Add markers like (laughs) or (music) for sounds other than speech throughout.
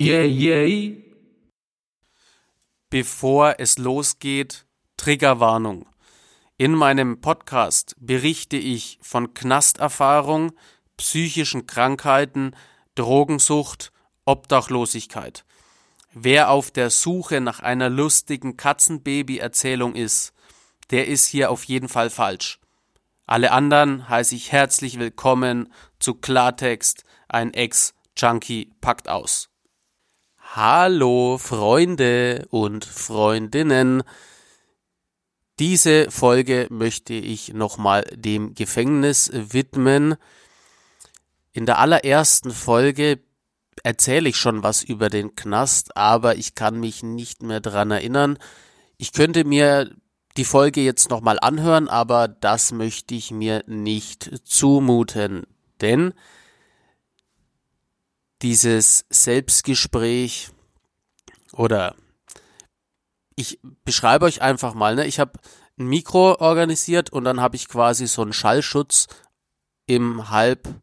Yeah, yeah. Bevor es losgeht, Triggerwarnung. In meinem Podcast berichte ich von Knasterfahrung, psychischen Krankheiten, Drogensucht, Obdachlosigkeit. Wer auf der Suche nach einer lustigen Katzenbaby-Erzählung ist, der ist hier auf jeden Fall falsch. Alle anderen heiße ich herzlich willkommen zu Klartext, ein Ex-Junkie packt aus. Hallo Freunde und Freundinnen. Diese Folge möchte ich nochmal dem Gefängnis widmen. In der allerersten Folge erzähle ich schon was über den Knast, aber ich kann mich nicht mehr dran erinnern. Ich könnte mir die Folge jetzt nochmal anhören, aber das möchte ich mir nicht zumuten, denn dieses Selbstgespräch oder ich beschreibe euch einfach mal, ne? Ich habe ein Mikro organisiert und dann habe ich quasi so einen Schallschutz im Halbbogen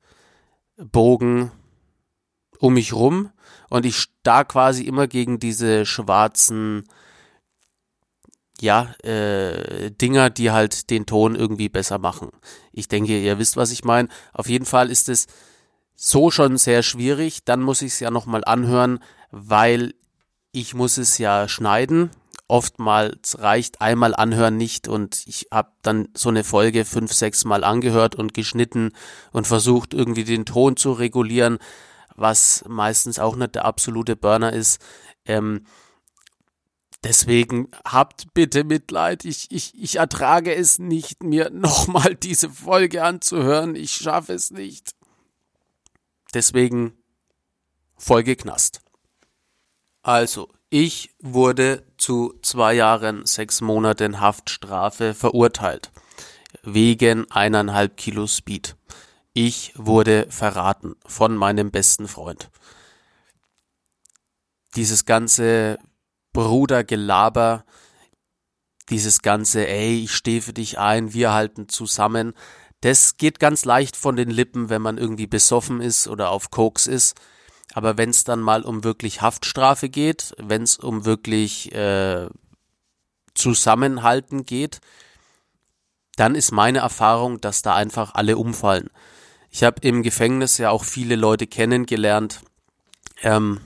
um mich rum und ich starr quasi immer gegen diese schwarzen ja, äh, Dinger, die halt den Ton irgendwie besser machen. Ich denke, ihr wisst, was ich meine. Auf jeden Fall ist es so schon sehr schwierig. Dann muss ich es ja nochmal anhören, weil ich muss es ja schneiden. Oftmals reicht einmal anhören nicht und ich habe dann so eine Folge fünf, sechs Mal angehört und geschnitten und versucht irgendwie den Ton zu regulieren, was meistens auch nicht der absolute Burner ist. Ähm, deswegen habt bitte Mitleid. Ich, ich, ich ertrage es nicht, mir (laughs) nochmal diese Folge anzuhören. Ich schaffe es nicht. Deswegen Folge Knast. Also, ich wurde zu zwei Jahren, sechs Monaten Haftstrafe verurteilt. Wegen eineinhalb Kilo Speed. Ich wurde verraten von meinem besten Freund. Dieses ganze Brudergelaber, dieses ganze, ey, ich stehe für dich ein, wir halten zusammen, das geht ganz leicht von den Lippen, wenn man irgendwie besoffen ist oder auf Koks ist. Aber wenn es dann mal um wirklich Haftstrafe geht, wenn es um wirklich äh, Zusammenhalten geht, dann ist meine Erfahrung, dass da einfach alle umfallen. Ich habe im Gefängnis ja auch viele Leute kennengelernt, ähm,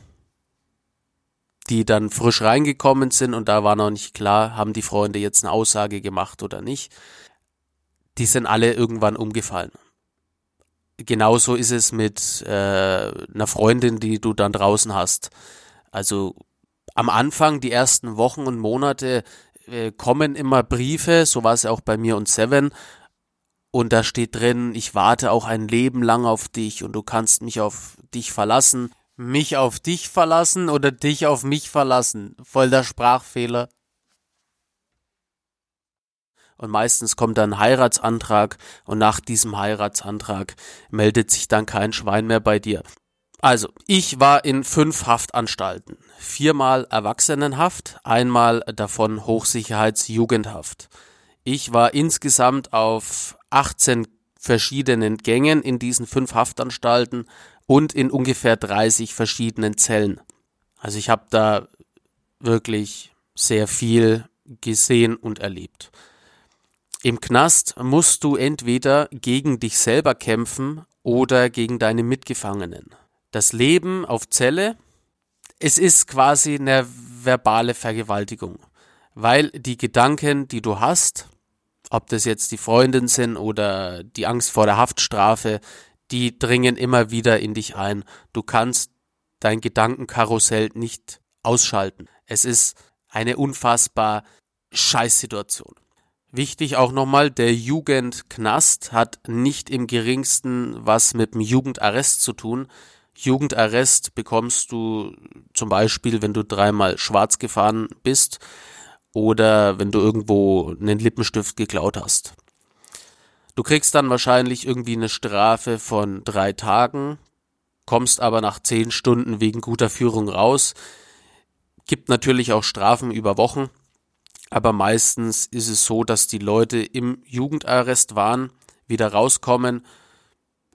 die dann frisch reingekommen sind und da war noch nicht klar, haben die Freunde jetzt eine Aussage gemacht oder nicht die sind alle irgendwann umgefallen. Genauso ist es mit äh, einer Freundin, die du dann draußen hast. Also am Anfang, die ersten Wochen und Monate, äh, kommen immer Briefe, so war es auch bei mir und Seven. Und da steht drin, ich warte auch ein Leben lang auf dich und du kannst mich auf dich verlassen. Mich auf dich verlassen oder dich auf mich verlassen? Voll der Sprachfehler und meistens kommt dann ein Heiratsantrag und nach diesem Heiratsantrag meldet sich dann kein Schwein mehr bei dir. Also, ich war in fünf Haftanstalten. Viermal Erwachsenenhaft, einmal davon Hochsicherheitsjugendhaft. Ich war insgesamt auf 18 verschiedenen Gängen in diesen fünf Haftanstalten und in ungefähr 30 verschiedenen Zellen. Also ich habe da wirklich sehr viel gesehen und erlebt. Im Knast musst du entweder gegen dich selber kämpfen oder gegen deine Mitgefangenen. Das Leben auf Zelle, es ist quasi eine verbale Vergewaltigung, weil die Gedanken, die du hast, ob das jetzt die Freundin sind oder die Angst vor der Haftstrafe, die dringen immer wieder in dich ein. Du kannst dein Gedankenkarussell nicht ausschalten. Es ist eine unfassbar Scheißsituation. Wichtig auch nochmal, der Jugendknast hat nicht im geringsten was mit dem Jugendarrest zu tun. Jugendarrest bekommst du zum Beispiel, wenn du dreimal schwarz gefahren bist oder wenn du irgendwo einen Lippenstift geklaut hast. Du kriegst dann wahrscheinlich irgendwie eine Strafe von drei Tagen, kommst aber nach zehn Stunden wegen guter Führung raus. Gibt natürlich auch Strafen über Wochen, aber meistens ist es so, dass die Leute im Jugendarrest waren, wieder rauskommen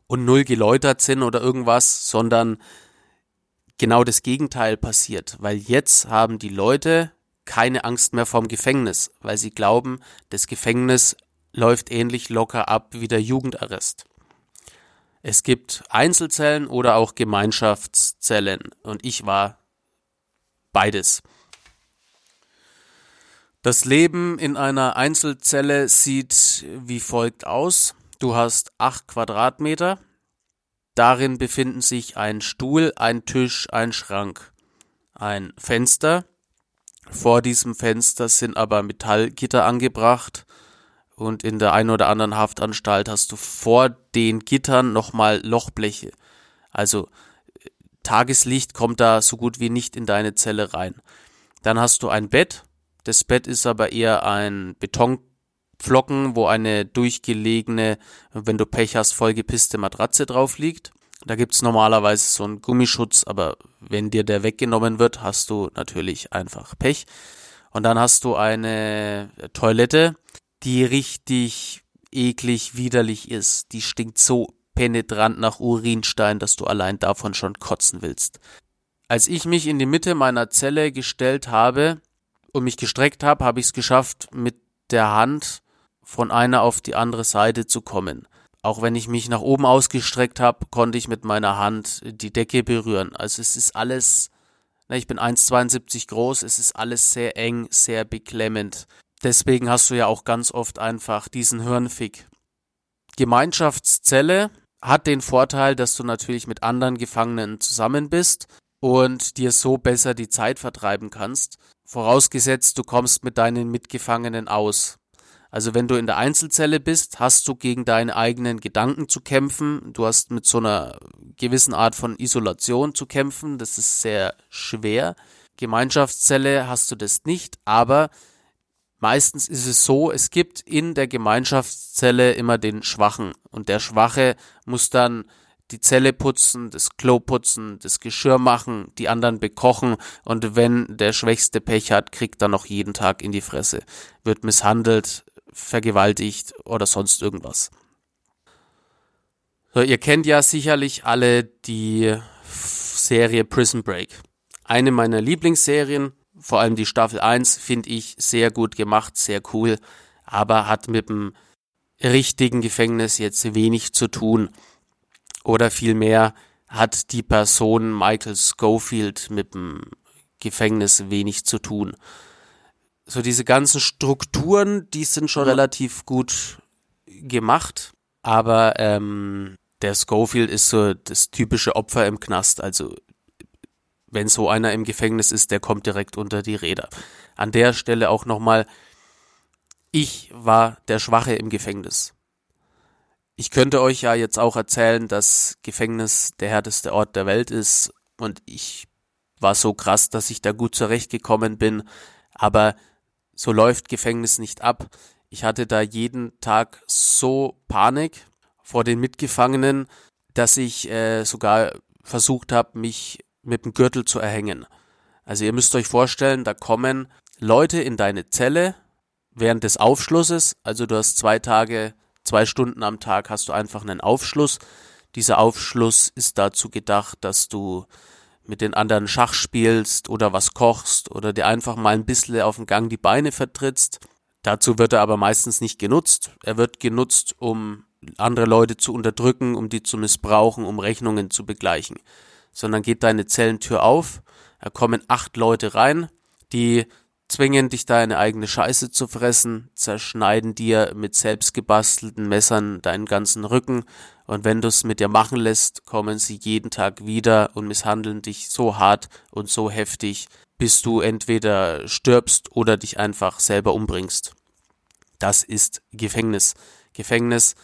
und null geläutert sind oder irgendwas, sondern genau das Gegenteil passiert, weil jetzt haben die Leute keine Angst mehr vom Gefängnis, weil sie glauben, das Gefängnis läuft ähnlich locker ab wie der Jugendarrest. Es gibt Einzelzellen oder auch Gemeinschaftszellen und ich war beides. Das Leben in einer Einzelzelle sieht wie folgt aus. Du hast acht Quadratmeter. Darin befinden sich ein Stuhl, ein Tisch, ein Schrank, ein Fenster. Vor diesem Fenster sind aber Metallgitter angebracht und in der einen oder anderen Haftanstalt hast du vor den Gittern nochmal Lochbleche. Also Tageslicht kommt da so gut wie nicht in deine Zelle rein. Dann hast du ein Bett. Das Bett ist aber eher ein Betonpflocken, wo eine durchgelegene, wenn du Pech hast, vollgepisste Matratze drauf liegt. Da gibt's normalerweise so einen Gummischutz, aber wenn dir der weggenommen wird, hast du natürlich einfach Pech. Und dann hast du eine Toilette, die richtig eklig widerlich ist. Die stinkt so penetrant nach Urinstein, dass du allein davon schon kotzen willst. Als ich mich in die Mitte meiner Zelle gestellt habe und mich gestreckt habe, habe ich es geschafft, mit der Hand von einer auf die andere Seite zu kommen. Auch wenn ich mich nach oben ausgestreckt habe, konnte ich mit meiner Hand die Decke berühren. Also es ist alles, na, ich bin 1,72 groß, es ist alles sehr eng, sehr beklemmend. Deswegen hast du ja auch ganz oft einfach diesen Hirnfick. Gemeinschaftszelle hat den Vorteil, dass du natürlich mit anderen Gefangenen zusammen bist und dir so besser die Zeit vertreiben kannst, vorausgesetzt du kommst mit deinen Mitgefangenen aus. Also wenn du in der Einzelzelle bist, hast du gegen deine eigenen Gedanken zu kämpfen, du hast mit so einer gewissen Art von Isolation zu kämpfen, das ist sehr schwer. Gemeinschaftszelle hast du das nicht, aber Meistens ist es so, es gibt in der Gemeinschaftszelle immer den Schwachen und der Schwache muss dann die Zelle putzen, das Klo putzen, das Geschirr machen, die anderen bekochen und wenn der Schwächste Pech hat, kriegt er noch jeden Tag in die Fresse, wird misshandelt, vergewaltigt oder sonst irgendwas. So, ihr kennt ja sicherlich alle die Serie Prison Break. Eine meiner Lieblingsserien, vor allem die Staffel 1 finde ich sehr gut gemacht, sehr cool, aber hat mit dem richtigen Gefängnis jetzt wenig zu tun. Oder vielmehr hat die Person Michael Schofield mit dem Gefängnis wenig zu tun. So diese ganzen Strukturen, die sind schon relativ gut gemacht, aber ähm, der Schofield ist so das typische Opfer im Knast. Also wenn so einer im Gefängnis ist, der kommt direkt unter die Räder. An der Stelle auch nochmal, ich war der Schwache im Gefängnis. Ich könnte euch ja jetzt auch erzählen, dass Gefängnis der härteste Ort der Welt ist und ich war so krass, dass ich da gut zurechtgekommen bin, aber so läuft Gefängnis nicht ab. Ich hatte da jeden Tag so Panik vor den Mitgefangenen, dass ich äh, sogar versucht habe, mich mit dem Gürtel zu erhängen. Also ihr müsst euch vorstellen, da kommen Leute in deine Zelle während des Aufschlusses, also du hast zwei Tage, zwei Stunden am Tag hast du einfach einen Aufschluss. Dieser Aufschluss ist dazu gedacht, dass du mit den anderen Schach spielst oder was kochst oder dir einfach mal ein bisschen auf dem Gang die Beine vertrittst. Dazu wird er aber meistens nicht genutzt. Er wird genutzt, um andere Leute zu unterdrücken, um die zu missbrauchen, um Rechnungen zu begleichen sondern geht deine Zellentür auf, da kommen acht Leute rein, die zwingen dich deine eigene Scheiße zu fressen, zerschneiden dir mit selbstgebastelten Messern deinen ganzen Rücken und wenn du es mit dir machen lässt, kommen sie jeden Tag wieder und misshandeln dich so hart und so heftig, bis du entweder stirbst oder dich einfach selber umbringst. Das ist Gefängnis. Gefängnis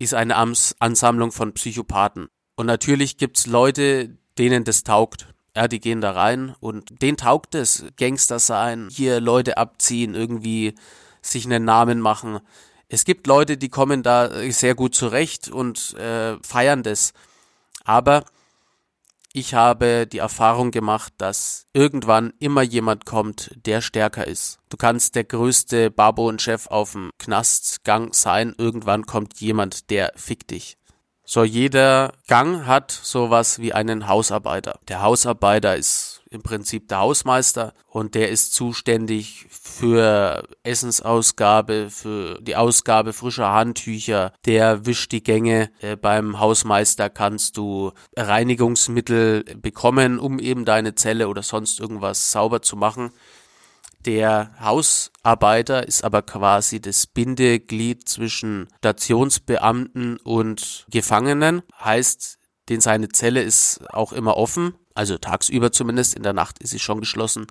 ist eine Ansammlung von Psychopathen. Und natürlich gibt's Leute, denen das taugt. Ja, die gehen da rein und denen taugt es. Gangster sein, hier Leute abziehen, irgendwie sich einen Namen machen. Es gibt Leute, die kommen da sehr gut zurecht und äh, feiern das. Aber ich habe die Erfahrung gemacht, dass irgendwann immer jemand kommt, der stärker ist. Du kannst der größte Barbon-Chef auf dem Knastgang sein, irgendwann kommt jemand, der fickt dich. So, jeder Gang hat sowas wie einen Hausarbeiter. Der Hausarbeiter ist im Prinzip der Hausmeister und der ist zuständig für Essensausgabe, für die Ausgabe frischer Handtücher, der wischt die Gänge. Äh, beim Hausmeister kannst du Reinigungsmittel bekommen, um eben deine Zelle oder sonst irgendwas sauber zu machen. Der Hausarbeiter ist aber quasi das Bindeglied zwischen Stationsbeamten und Gefangenen, heißt, den seine Zelle ist auch immer offen also tagsüber zumindest, in der Nacht ist sie schon geschlossen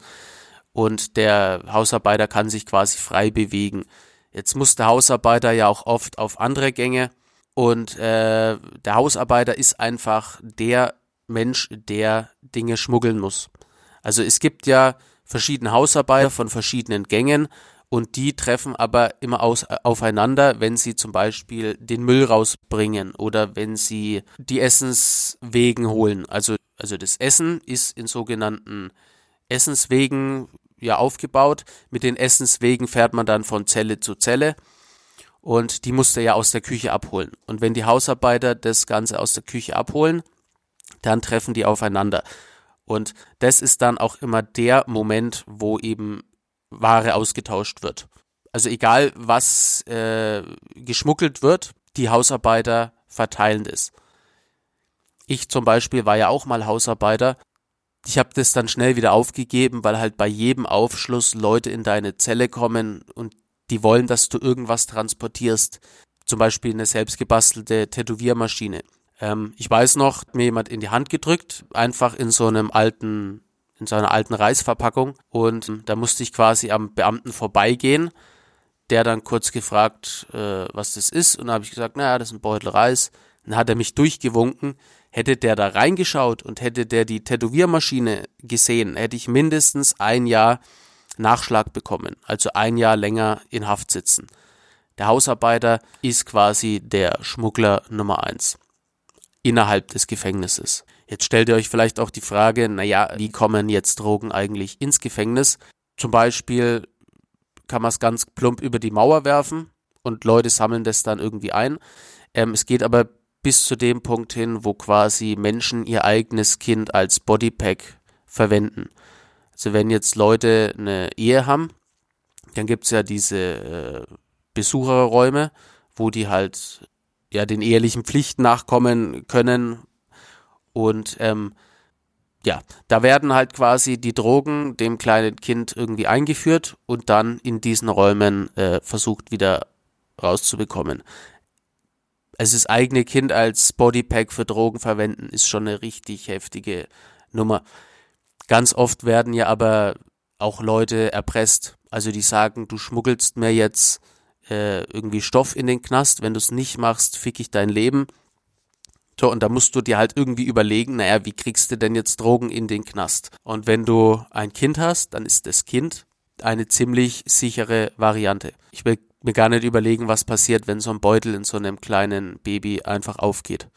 und der Hausarbeiter kann sich quasi frei bewegen. Jetzt muss der Hausarbeiter ja auch oft auf andere Gänge und äh, der Hausarbeiter ist einfach der Mensch, der Dinge schmuggeln muss. Also es gibt ja verschiedene Hausarbeiter von verschiedenen Gängen und die treffen aber immer aus, aufeinander, wenn sie zum Beispiel den Müll rausbringen oder wenn sie die Essenswegen holen. Also also das Essen ist in sogenannten Essenswegen ja aufgebaut. Mit den Essenswegen fährt man dann von Zelle zu Zelle und die musste ja aus der Küche abholen. Und wenn die Hausarbeiter das Ganze aus der Küche abholen, dann treffen die aufeinander. Und das ist dann auch immer der Moment, wo eben Ware ausgetauscht wird. Also egal, was äh, geschmuggelt wird, die Hausarbeiter verteilen das. Ich zum Beispiel war ja auch mal Hausarbeiter. Ich habe das dann schnell wieder aufgegeben, weil halt bei jedem Aufschluss Leute in deine Zelle kommen und die wollen, dass du irgendwas transportierst. Zum Beispiel eine selbstgebastelte Tätowiermaschine. Ähm, ich weiß noch, mir jemand in die Hand gedrückt, einfach in so einem alten, in so einer alten Reisverpackung. Und ähm, da musste ich quasi am Beamten vorbeigehen. Der dann kurz gefragt, äh, was das ist. Und da habe ich gesagt, naja, das ist ein Beutel Reis. Dann hat er mich durchgewunken. Hätte der da reingeschaut und hätte der die Tätowiermaschine gesehen, hätte ich mindestens ein Jahr Nachschlag bekommen, also ein Jahr länger in Haft sitzen. Der Hausarbeiter ist quasi der Schmuggler Nummer eins innerhalb des Gefängnisses. Jetzt stellt ihr euch vielleicht auch die Frage, naja, wie kommen jetzt Drogen eigentlich ins Gefängnis? Zum Beispiel kann man es ganz plump über die Mauer werfen und Leute sammeln das dann irgendwie ein. Ähm, es geht aber bis zu dem Punkt hin, wo quasi Menschen ihr eigenes Kind als Bodypack verwenden. Also wenn jetzt Leute eine Ehe haben, dann gibt's ja diese äh, Besucherräume, wo die halt ja den ehelichen Pflichten nachkommen können und ähm, ja, da werden halt quasi die Drogen dem kleinen Kind irgendwie eingeführt und dann in diesen Räumen äh, versucht wieder rauszubekommen also das eigene Kind als Bodypack für Drogen verwenden, ist schon eine richtig heftige Nummer. Ganz oft werden ja aber auch Leute erpresst. Also die sagen, du schmuggelst mir jetzt äh, irgendwie Stoff in den Knast, wenn du es nicht machst, fick ich dein Leben. So, und da musst du dir halt irgendwie überlegen, naja, wie kriegst du denn jetzt Drogen in den Knast? Und wenn du ein Kind hast, dann ist das Kind eine ziemlich sichere Variante. Ich will mir gar nicht überlegen, was passiert, wenn so ein Beutel in so einem kleinen Baby einfach aufgeht.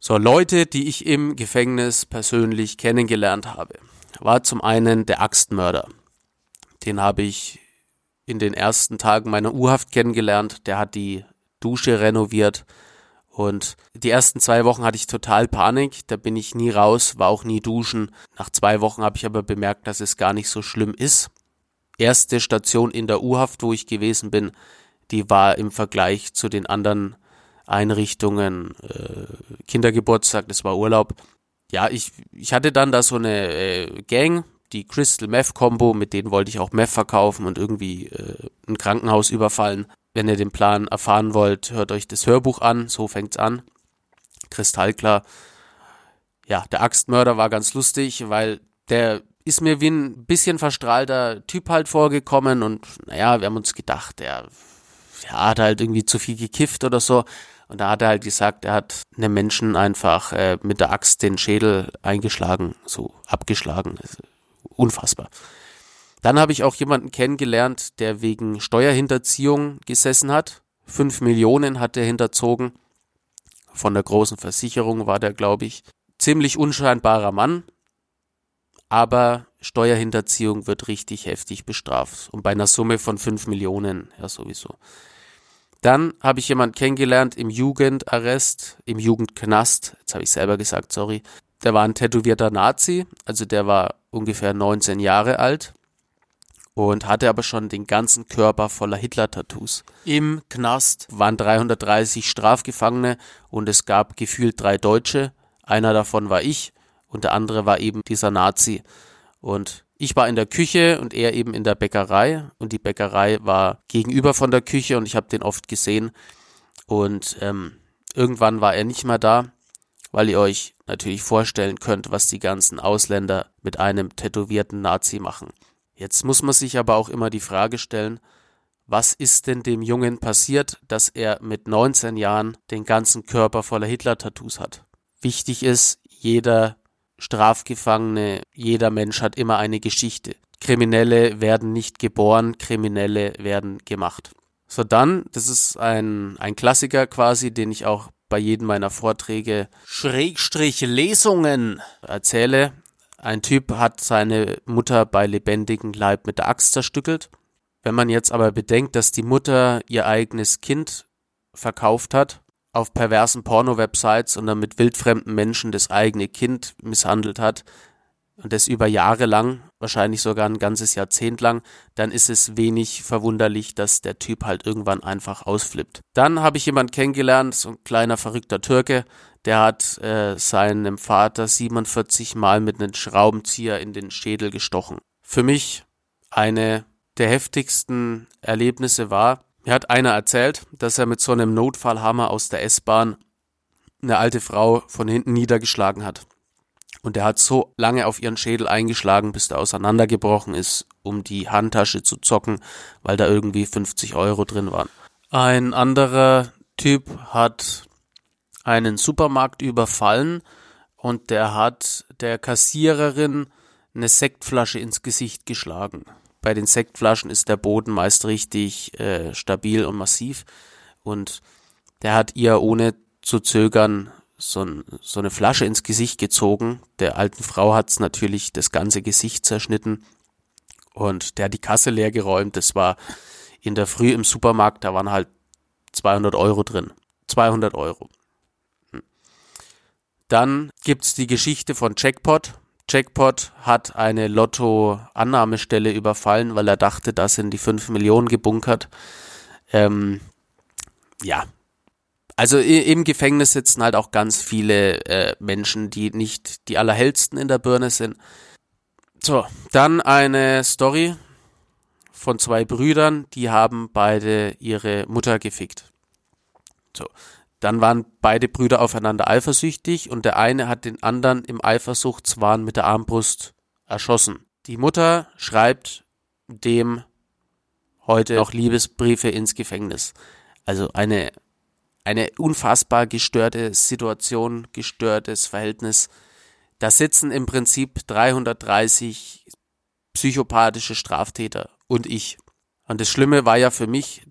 So, Leute, die ich im Gefängnis persönlich kennengelernt habe, war zum einen der Axtmörder. Den habe ich in den ersten Tagen meiner U-Haft kennengelernt. Der hat die Dusche renoviert. Und die ersten zwei Wochen hatte ich total Panik. Da bin ich nie raus, war auch nie duschen. Nach zwei Wochen habe ich aber bemerkt, dass es gar nicht so schlimm ist erste Station in der U-Haft, wo ich gewesen bin, die war im Vergleich zu den anderen Einrichtungen äh, Kindergeburtstag, das war Urlaub. Ja, ich, ich hatte dann da so eine äh, Gang, die Crystal Meth Combo, mit denen wollte ich auch Meth verkaufen und irgendwie äh, ein Krankenhaus überfallen. Wenn ihr den Plan erfahren wollt, hört euch das Hörbuch an, so fängt's an. Kristallklar. Ja, der Axtmörder war ganz lustig, weil der ist mir wie ein bisschen verstrahlter Typ halt vorgekommen und naja, wir haben uns gedacht, der, der hat halt irgendwie zu viel gekifft oder so. Und da hat er halt gesagt, er hat einem Menschen einfach äh, mit der Axt den Schädel eingeschlagen, so abgeschlagen. Unfassbar. Dann habe ich auch jemanden kennengelernt, der wegen Steuerhinterziehung gesessen hat. Fünf Millionen hat er hinterzogen. Von der großen Versicherung war der, glaube ich. Ziemlich unscheinbarer Mann. Aber Steuerhinterziehung wird richtig heftig bestraft. Und bei einer Summe von fünf Millionen, ja sowieso. Dann habe ich jemanden kennengelernt im Jugendarrest, im Jugendknast. Jetzt habe ich selber gesagt, sorry. Der war ein tätowierter Nazi, also der war ungefähr 19 Jahre alt und hatte aber schon den ganzen Körper voller Hitler-Tattoos. Im Knast waren 330 Strafgefangene und es gab gefühlt drei Deutsche. Einer davon war ich und der andere war eben dieser Nazi. Und ich war in der Küche und er eben in der Bäckerei und die Bäckerei war gegenüber von der Küche und ich habe den oft gesehen und ähm, irgendwann war er nicht mehr da, weil ihr euch natürlich vorstellen könnt, was die ganzen Ausländer mit einem tätowierten Nazi machen. Jetzt muss man sich aber auch immer die Frage stellen, was ist denn dem Jungen passiert, dass er mit 19 Jahren den ganzen Körper voller Hitler-Tattoos hat? Wichtig ist, jeder Strafgefangene, jeder Mensch hat immer eine Geschichte. Kriminelle werden nicht geboren, Kriminelle werden gemacht. So dann, das ist ein, ein Klassiker quasi, den ich auch bei jedem meiner Vorträge Schrägstrich Lesungen erzähle. Ein Typ hat seine Mutter bei lebendigem Leib mit der Axt zerstückelt. Wenn man jetzt aber bedenkt, dass die Mutter ihr eigenes Kind verkauft hat auf perversen Porno-Websites und dann mit wildfremden Menschen das eigene Kind misshandelt hat und das über Jahre lang, wahrscheinlich sogar ein ganzes Jahrzehnt lang, dann ist es wenig verwunderlich, dass der Typ halt irgendwann einfach ausflippt. Dann habe ich jemanden kennengelernt, so ein kleiner verrückter Türke, der hat äh, seinem Vater 47 Mal mit einem Schraubenzieher in den Schädel gestochen. Für mich eine der heftigsten Erlebnisse war, mir hat einer erzählt, dass er mit so einem Notfallhammer aus der S-Bahn eine alte Frau von hinten niedergeschlagen hat. Und der hat so lange auf ihren Schädel eingeschlagen, bis der auseinandergebrochen ist, um die Handtasche zu zocken, weil da irgendwie 50 Euro drin waren. Ein anderer Typ hat einen Supermarkt überfallen und der hat der Kassiererin eine Sektflasche ins Gesicht geschlagen bei den Sektflaschen ist der Boden meist richtig äh, stabil und massiv. Und der hat ihr ohne zu zögern so, so eine Flasche ins Gesicht gezogen. Der alten Frau hat's natürlich das ganze Gesicht zerschnitten. Und der hat die Kasse leer geräumt. Das war in der Früh im Supermarkt, da waren halt 200 Euro drin. 200 Euro. Hm. Dann gibt's die Geschichte von Jackpot. Jackpot hat eine Lotto-Annahmestelle überfallen, weil er dachte, da sind die 5 Millionen gebunkert. Ähm, ja. Also im Gefängnis sitzen halt auch ganz viele äh, Menschen, die nicht die allerhellsten in der Birne sind. So, dann eine Story von zwei Brüdern, die haben beide ihre Mutter gefickt. So, dann waren beide Brüder aufeinander eifersüchtig und der eine hat den anderen im Eifersuchtswahn mit der Armbrust erschossen. Die Mutter schreibt dem heute noch Liebesbriefe ins Gefängnis. Also eine, eine unfassbar gestörte Situation, gestörtes Verhältnis. Da sitzen im Prinzip 330 psychopathische Straftäter und ich. Und das Schlimme war ja für mich,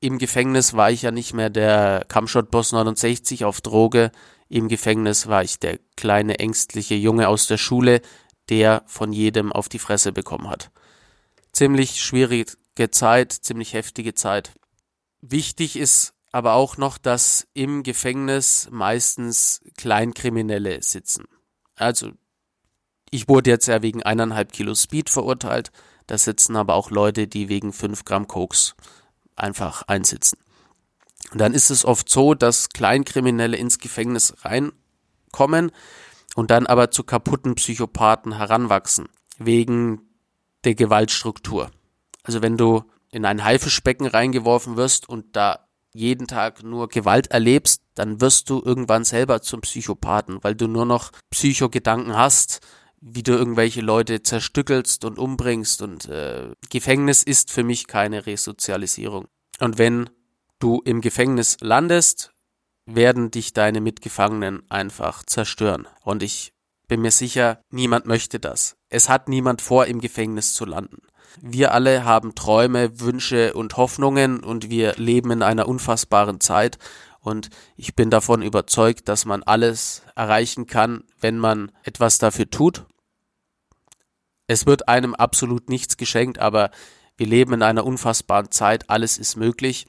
im Gefängnis war ich ja nicht mehr der Kampfshot-Boss 69 auf Droge. Im Gefängnis war ich der kleine, ängstliche Junge aus der Schule, der von jedem auf die Fresse bekommen hat. Ziemlich schwierige Zeit, ziemlich heftige Zeit. Wichtig ist aber auch noch, dass im Gefängnis meistens Kleinkriminelle sitzen. Also, ich wurde jetzt ja wegen eineinhalb Kilo Speed verurteilt, da sitzen aber auch Leute, die wegen fünf Gramm Koks einfach einsitzen. Und dann ist es oft so, dass Kleinkriminelle ins Gefängnis reinkommen und dann aber zu kaputten Psychopathen heranwachsen, wegen der Gewaltstruktur. Also wenn du in ein Haifischbecken reingeworfen wirst und da jeden Tag nur Gewalt erlebst, dann wirst du irgendwann selber zum Psychopathen, weil du nur noch Psychogedanken hast, wie du irgendwelche Leute zerstückelst und umbringst und äh, Gefängnis ist für mich keine Resozialisierung. Und wenn du im Gefängnis landest, werden dich deine Mitgefangenen einfach zerstören. Und ich bin mir sicher, niemand möchte das. Es hat niemand vor, im Gefängnis zu landen. Wir alle haben Träume, Wünsche und Hoffnungen und wir leben in einer unfassbaren Zeit und ich bin davon überzeugt, dass man alles erreichen kann, wenn man etwas dafür tut. Es wird einem absolut nichts geschenkt, aber wir leben in einer unfassbaren Zeit, alles ist möglich.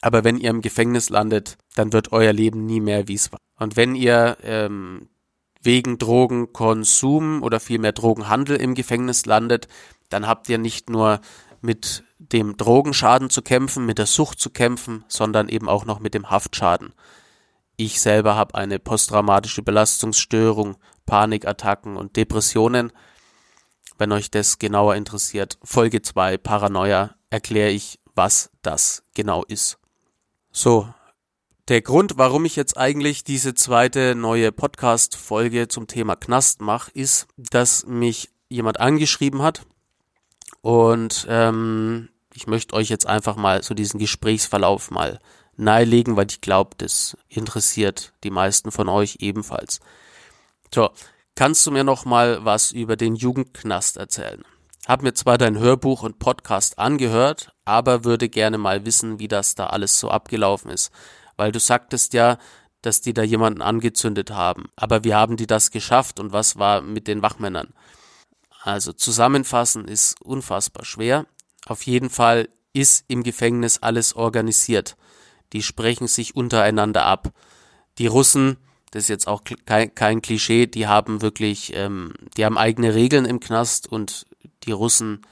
Aber wenn ihr im Gefängnis landet, dann wird euer Leben nie mehr, wie es war. Und wenn ihr ähm, wegen Drogenkonsum oder vielmehr Drogenhandel im Gefängnis landet, dann habt ihr nicht nur mit dem Drogenschaden zu kämpfen, mit der Sucht zu kämpfen, sondern eben auch noch mit dem Haftschaden. Ich selber habe eine posttraumatische Belastungsstörung, Panikattacken und Depressionen. Wenn euch das genauer interessiert, Folge 2 Paranoia erkläre ich, was das genau ist. So, der Grund, warum ich jetzt eigentlich diese zweite neue Podcast-Folge zum Thema Knast mache, ist, dass mich jemand angeschrieben hat und ähm, ich möchte euch jetzt einfach mal so diesen Gesprächsverlauf mal nahelegen, weil ich glaube, das interessiert die meisten von euch ebenfalls. So, kannst du mir noch mal was über den Jugendknast erzählen? Hab mir zwar dein Hörbuch und Podcast angehört, aber würde gerne mal wissen, wie das da alles so abgelaufen ist weil du sagtest ja, dass die da jemanden angezündet haben. Aber wie haben die das geschafft und was war mit den Wachmännern? Also zusammenfassen ist unfassbar schwer. Auf jeden Fall ist im Gefängnis alles organisiert. Die sprechen sich untereinander ab. Die Russen, das ist jetzt auch kein, kein Klischee, die haben wirklich, ähm, die haben eigene Regeln im Knast und die Russen,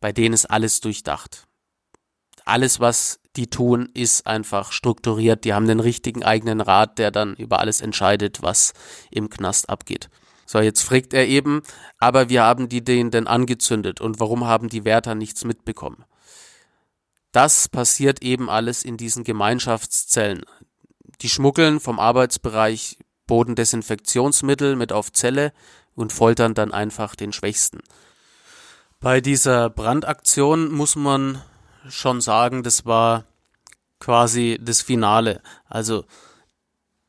bei denen ist alles durchdacht. Alles, was die tun, ist einfach strukturiert. Die haben den richtigen eigenen Rat, der dann über alles entscheidet, was im Knast abgeht. So, jetzt fragt er eben, aber wir haben die den denn angezündet und warum haben die Wärter nichts mitbekommen? Das passiert eben alles in diesen Gemeinschaftszellen. Die schmuggeln vom Arbeitsbereich Bodendesinfektionsmittel mit auf Zelle und foltern dann einfach den Schwächsten. Bei dieser Brandaktion muss man schon sagen, das war quasi das Finale. Also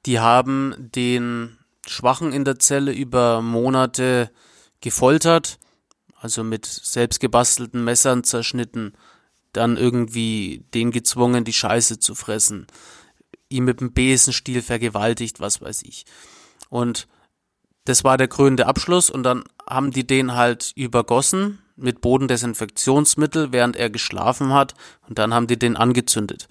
die haben den Schwachen in der Zelle über Monate gefoltert, also mit selbstgebastelten Messern zerschnitten, dann irgendwie den gezwungen, die Scheiße zu fressen, ihn mit dem Besenstiel vergewaltigt, was weiß ich. Und das war der krönende Abschluss und dann haben die den halt übergossen mit Bodendesinfektionsmittel, während er geschlafen hat, und dann haben die den angezündet.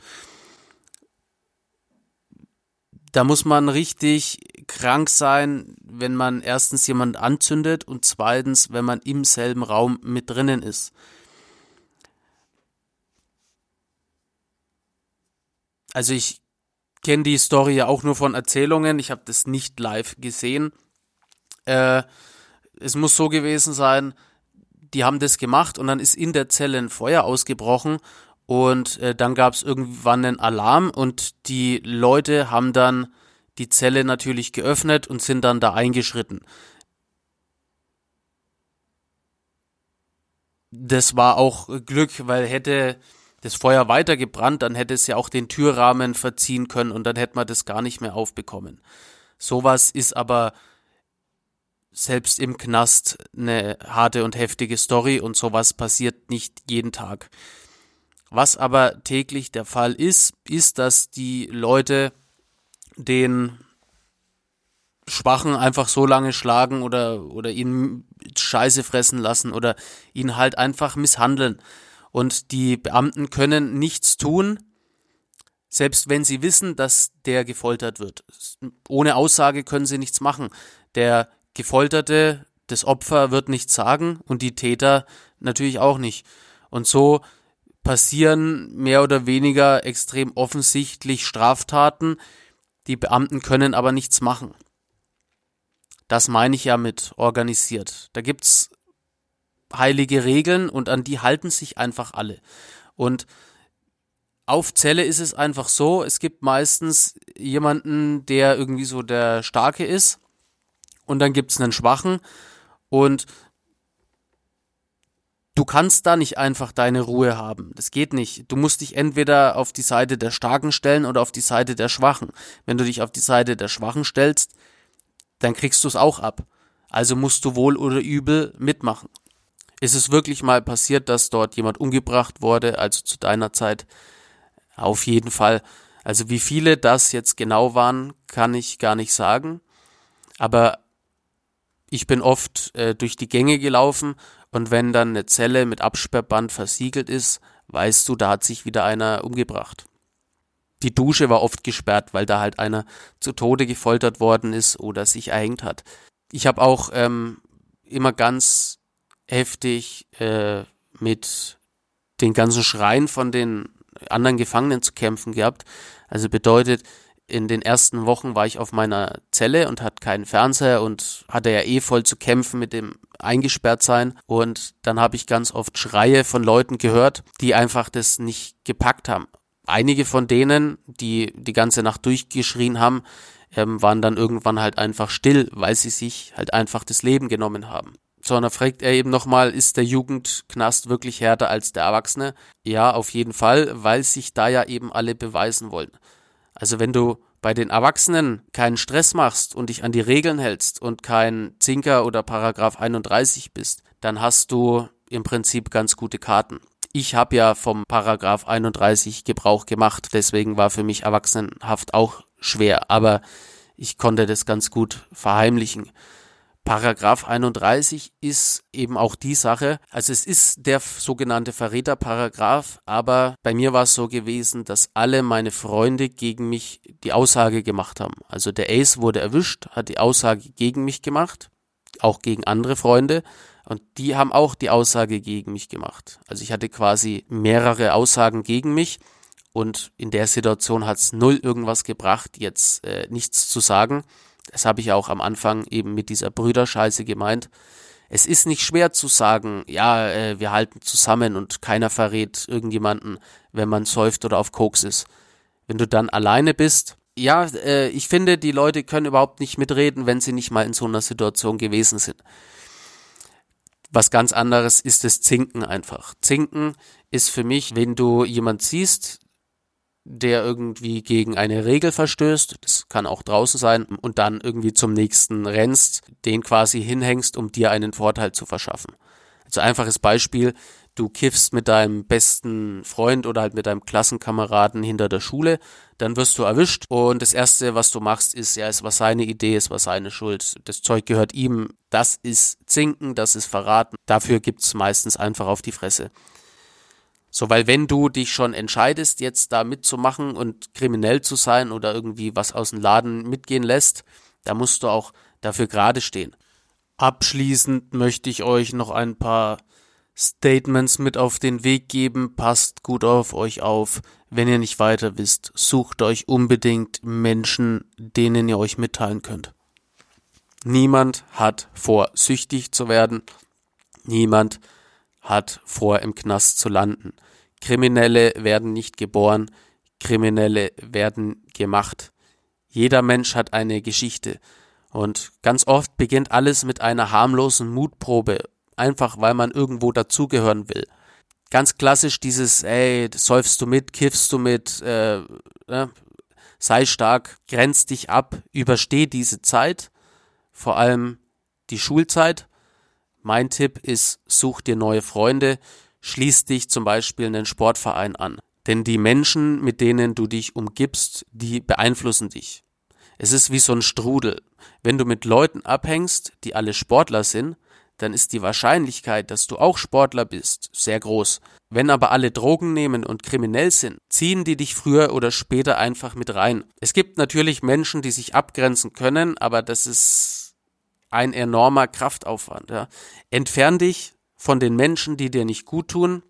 Da muss man richtig krank sein, wenn man erstens jemand anzündet und zweitens, wenn man im selben Raum mit drinnen ist. Also ich kenne die Story ja auch nur von Erzählungen, ich habe das nicht live gesehen. Äh, es muss so gewesen sein, die haben das gemacht und dann ist in der Zelle ein Feuer ausgebrochen und äh, dann gab es irgendwann einen Alarm und die Leute haben dann die Zelle natürlich geöffnet und sind dann da eingeschritten. Das war auch Glück, weil hätte das Feuer weitergebrannt, dann hätte es ja auch den Türrahmen verziehen können und dann hätte man das gar nicht mehr aufbekommen. Sowas ist aber selbst im Knast eine harte und heftige Story und sowas passiert nicht jeden Tag. Was aber täglich der Fall ist, ist, dass die Leute den Schwachen einfach so lange schlagen oder, oder ihn Scheiße fressen lassen oder ihn halt einfach misshandeln. Und die Beamten können nichts tun, selbst wenn sie wissen, dass der gefoltert wird. Ohne Aussage können sie nichts machen. Der Gefolterte, das Opfer wird nichts sagen und die Täter natürlich auch nicht. Und so passieren mehr oder weniger extrem offensichtlich Straftaten, die Beamten können aber nichts machen. Das meine ich ja mit organisiert. Da gibt's heilige Regeln und an die halten sich einfach alle. Und auf Zelle ist es einfach so, es gibt meistens jemanden, der irgendwie so der Starke ist und dann gibt's einen Schwachen und Du kannst da nicht einfach deine Ruhe haben. Das geht nicht. Du musst dich entweder auf die Seite der Starken stellen oder auf die Seite der Schwachen. Wenn du dich auf die Seite der Schwachen stellst, dann kriegst du es auch ab. Also musst du wohl oder übel mitmachen. Ist es wirklich mal passiert, dass dort jemand umgebracht wurde, also zu deiner Zeit? Auf jeden Fall. Also wie viele das jetzt genau waren, kann ich gar nicht sagen. Aber ich bin oft äh, durch die Gänge gelaufen und wenn dann eine Zelle mit Absperrband versiegelt ist, weißt du, da hat sich wieder einer umgebracht. Die Dusche war oft gesperrt, weil da halt einer zu Tode gefoltert worden ist oder sich erhängt hat. Ich habe auch ähm, immer ganz heftig äh, mit den ganzen Schreien von den anderen Gefangenen zu kämpfen gehabt. Also bedeutet, in den ersten Wochen war ich auf meiner Zelle und hatte keinen Fernseher und hatte ja eh voll zu kämpfen mit dem eingesperrt sein. Und dann habe ich ganz oft Schreie von Leuten gehört, die einfach das nicht gepackt haben. Einige von denen, die die ganze Nacht durchgeschrien haben, ähm, waren dann irgendwann halt einfach still, weil sie sich halt einfach das Leben genommen haben. Sondern fragt er eben nochmal, ist der Jugendknast wirklich härter als der Erwachsene? Ja, auf jeden Fall, weil sich da ja eben alle beweisen wollen. Also wenn du bei den Erwachsenen keinen Stress machst und dich an die Regeln hältst und kein Zinker oder Paragraph 31 bist, dann hast du im Prinzip ganz gute Karten. Ich habe ja vom Paragraph 31 Gebrauch gemacht, deswegen war für mich Erwachsenenhaft auch schwer, aber ich konnte das ganz gut verheimlichen. Paragraph 31 ist eben auch die Sache, also es ist der sogenannte Verräterparagraph, aber bei mir war es so gewesen, dass alle meine Freunde gegen mich die Aussage gemacht haben. Also der Ace wurde erwischt, hat die Aussage gegen mich gemacht, auch gegen andere Freunde und die haben auch die Aussage gegen mich gemacht. Also ich hatte quasi mehrere Aussagen gegen mich und in der Situation hat es null irgendwas gebracht, jetzt äh, nichts zu sagen. Das habe ich auch am Anfang eben mit dieser Brüderscheiße gemeint. Es ist nicht schwer zu sagen, ja, äh, wir halten zusammen und keiner verrät irgendjemanden, wenn man säuft oder auf Koks ist. Wenn du dann alleine bist, ja, äh, ich finde, die Leute können überhaupt nicht mitreden, wenn sie nicht mal in so einer Situation gewesen sind. Was ganz anderes ist das Zinken einfach. Zinken ist für mich, wenn du jemand siehst, der irgendwie gegen eine Regel verstößt, das kann auch draußen sein, und dann irgendwie zum nächsten rennst, den quasi hinhängst, um dir einen Vorteil zu verschaffen. Also einfaches Beispiel, du kiffst mit deinem besten Freund oder halt mit deinem Klassenkameraden hinter der Schule, dann wirst du erwischt. Und das erste, was du machst, ist, ja, es war seine Idee, es war seine Schuld, das Zeug gehört ihm, das ist Zinken, das ist Verraten, dafür gibt's meistens einfach auf die Fresse. So, weil wenn du dich schon entscheidest, jetzt da mitzumachen und kriminell zu sein oder irgendwie was aus dem Laden mitgehen lässt, da musst du auch dafür gerade stehen. Abschließend möchte ich euch noch ein paar Statements mit auf den Weg geben. Passt gut auf euch auf. Wenn ihr nicht weiter wisst, sucht euch unbedingt Menschen, denen ihr euch mitteilen könnt. Niemand hat vor, süchtig zu werden. Niemand hat vor, im Knast zu landen. Kriminelle werden nicht geboren, Kriminelle werden gemacht. Jeder Mensch hat eine Geschichte. Und ganz oft beginnt alles mit einer harmlosen Mutprobe, einfach weil man irgendwo dazugehören will. Ganz klassisch dieses, ey, säufst du mit, kiffst du mit, äh, äh, sei stark, grenz dich ab, übersteh diese Zeit, vor allem die Schulzeit mein Tipp ist, such dir neue Freunde, schließ dich zum Beispiel einen Sportverein an. Denn die Menschen, mit denen du dich umgibst, die beeinflussen dich. Es ist wie so ein Strudel. Wenn du mit Leuten abhängst, die alle Sportler sind, dann ist die Wahrscheinlichkeit, dass du auch Sportler bist, sehr groß. Wenn aber alle Drogen nehmen und kriminell sind, ziehen die dich früher oder später einfach mit rein. Es gibt natürlich Menschen, die sich abgrenzen können, aber das ist ein enormer Kraftaufwand. Ja. Entfern dich von den Menschen, die dir nicht gut tun.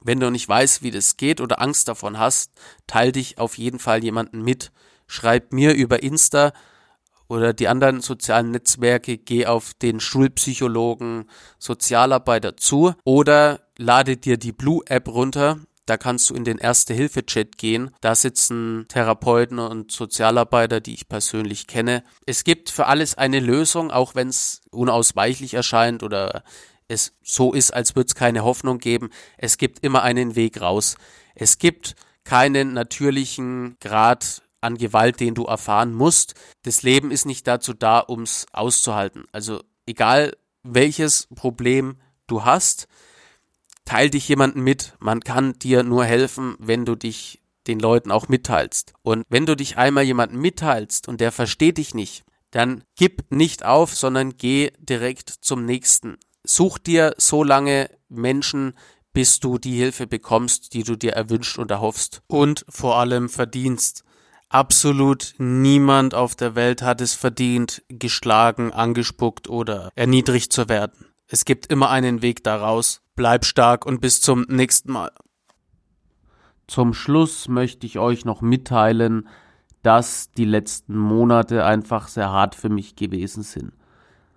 Wenn du nicht weißt, wie das geht oder Angst davon hast, teil dich auf jeden Fall jemanden mit. Schreib mir über Insta oder die anderen sozialen Netzwerke, geh auf den Schulpsychologen, Sozialarbeiter zu oder lade dir die Blue App runter. Da kannst du in den Erste-Hilfe-Chat gehen. Da sitzen Therapeuten und Sozialarbeiter, die ich persönlich kenne. Es gibt für alles eine Lösung, auch wenn es unausweichlich erscheint oder es so ist, als würde es keine Hoffnung geben. Es gibt immer einen Weg raus. Es gibt keinen natürlichen Grad an Gewalt, den du erfahren musst. Das Leben ist nicht dazu da, ums auszuhalten. Also egal welches Problem du hast, teil dich jemanden mit. Man kann dir nur helfen, wenn du dich den Leuten auch mitteilst. Und wenn du dich einmal jemanden mitteilst und der versteht dich nicht, dann gib nicht auf, sondern geh direkt zum nächsten. Such dir so lange Menschen, bis du die Hilfe bekommst, die du dir erwünscht und erhoffst. Und vor allem verdienst. Absolut niemand auf der Welt hat es verdient, geschlagen, angespuckt oder erniedrigt zu werden. Es gibt immer einen Weg daraus. Bleib stark und bis zum nächsten Mal. Zum Schluss möchte ich euch noch mitteilen, dass die letzten Monate einfach sehr hart für mich gewesen sind.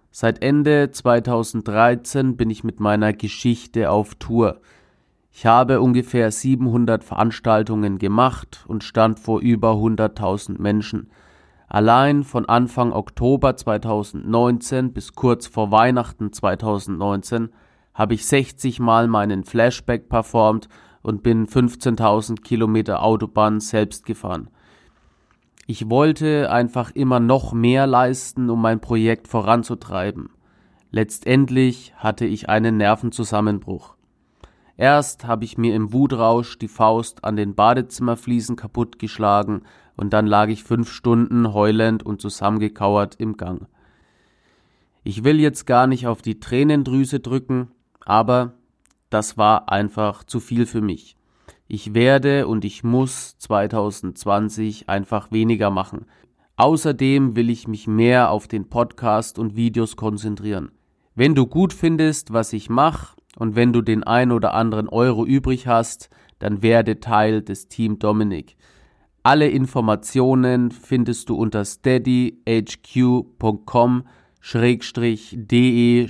Seit Ende 2013 bin ich mit meiner Geschichte auf Tour. Ich habe ungefähr 700 Veranstaltungen gemacht und stand vor über 100.000 Menschen. Allein von Anfang Oktober 2019 bis kurz vor Weihnachten 2019 habe ich 60 Mal meinen Flashback performt und bin 15.000 Kilometer Autobahn selbst gefahren. Ich wollte einfach immer noch mehr leisten, um mein Projekt voranzutreiben. Letztendlich hatte ich einen Nervenzusammenbruch. Erst habe ich mir im Wutrausch die Faust an den Badezimmerfliesen kaputtgeschlagen und dann lag ich fünf Stunden heulend und zusammengekauert im Gang. Ich will jetzt gar nicht auf die Tränendrüse drücken, aber das war einfach zu viel für mich. Ich werde und ich muss 2020 einfach weniger machen. Außerdem will ich mich mehr auf den Podcast und Videos konzentrieren. Wenn du gut findest, was ich mache und wenn du den ein oder anderen Euro übrig hast, dann werde Teil des Team Dominik. Alle Informationen findest du unter steadyhq.com de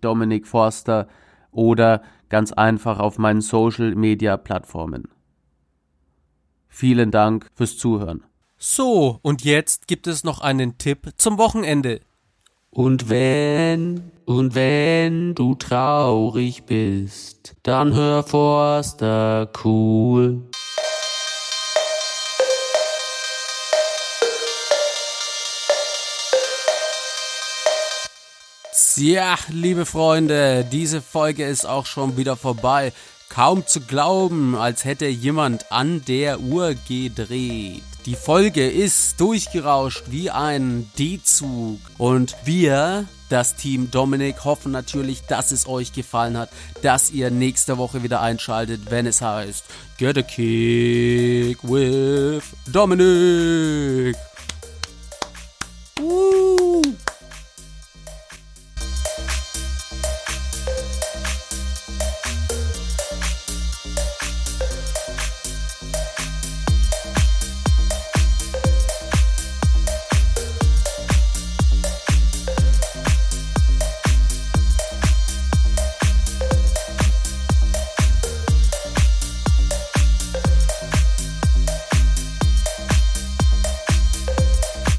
Dominik Forster oder ganz einfach auf meinen Social Media Plattformen. Vielen Dank fürs Zuhören. So, und jetzt gibt es noch einen Tipp zum Wochenende. Und wenn, und wenn du traurig bist, dann hör Forster cool. Ja, liebe Freunde, diese Folge ist auch schon wieder vorbei. Kaum zu glauben, als hätte jemand an der Uhr gedreht. Die Folge ist durchgerauscht wie ein D-Zug. Und wir, das Team Dominik, hoffen natürlich, dass es euch gefallen hat, dass ihr nächste Woche wieder einschaltet, wenn es heißt Get a Kick with Dominik.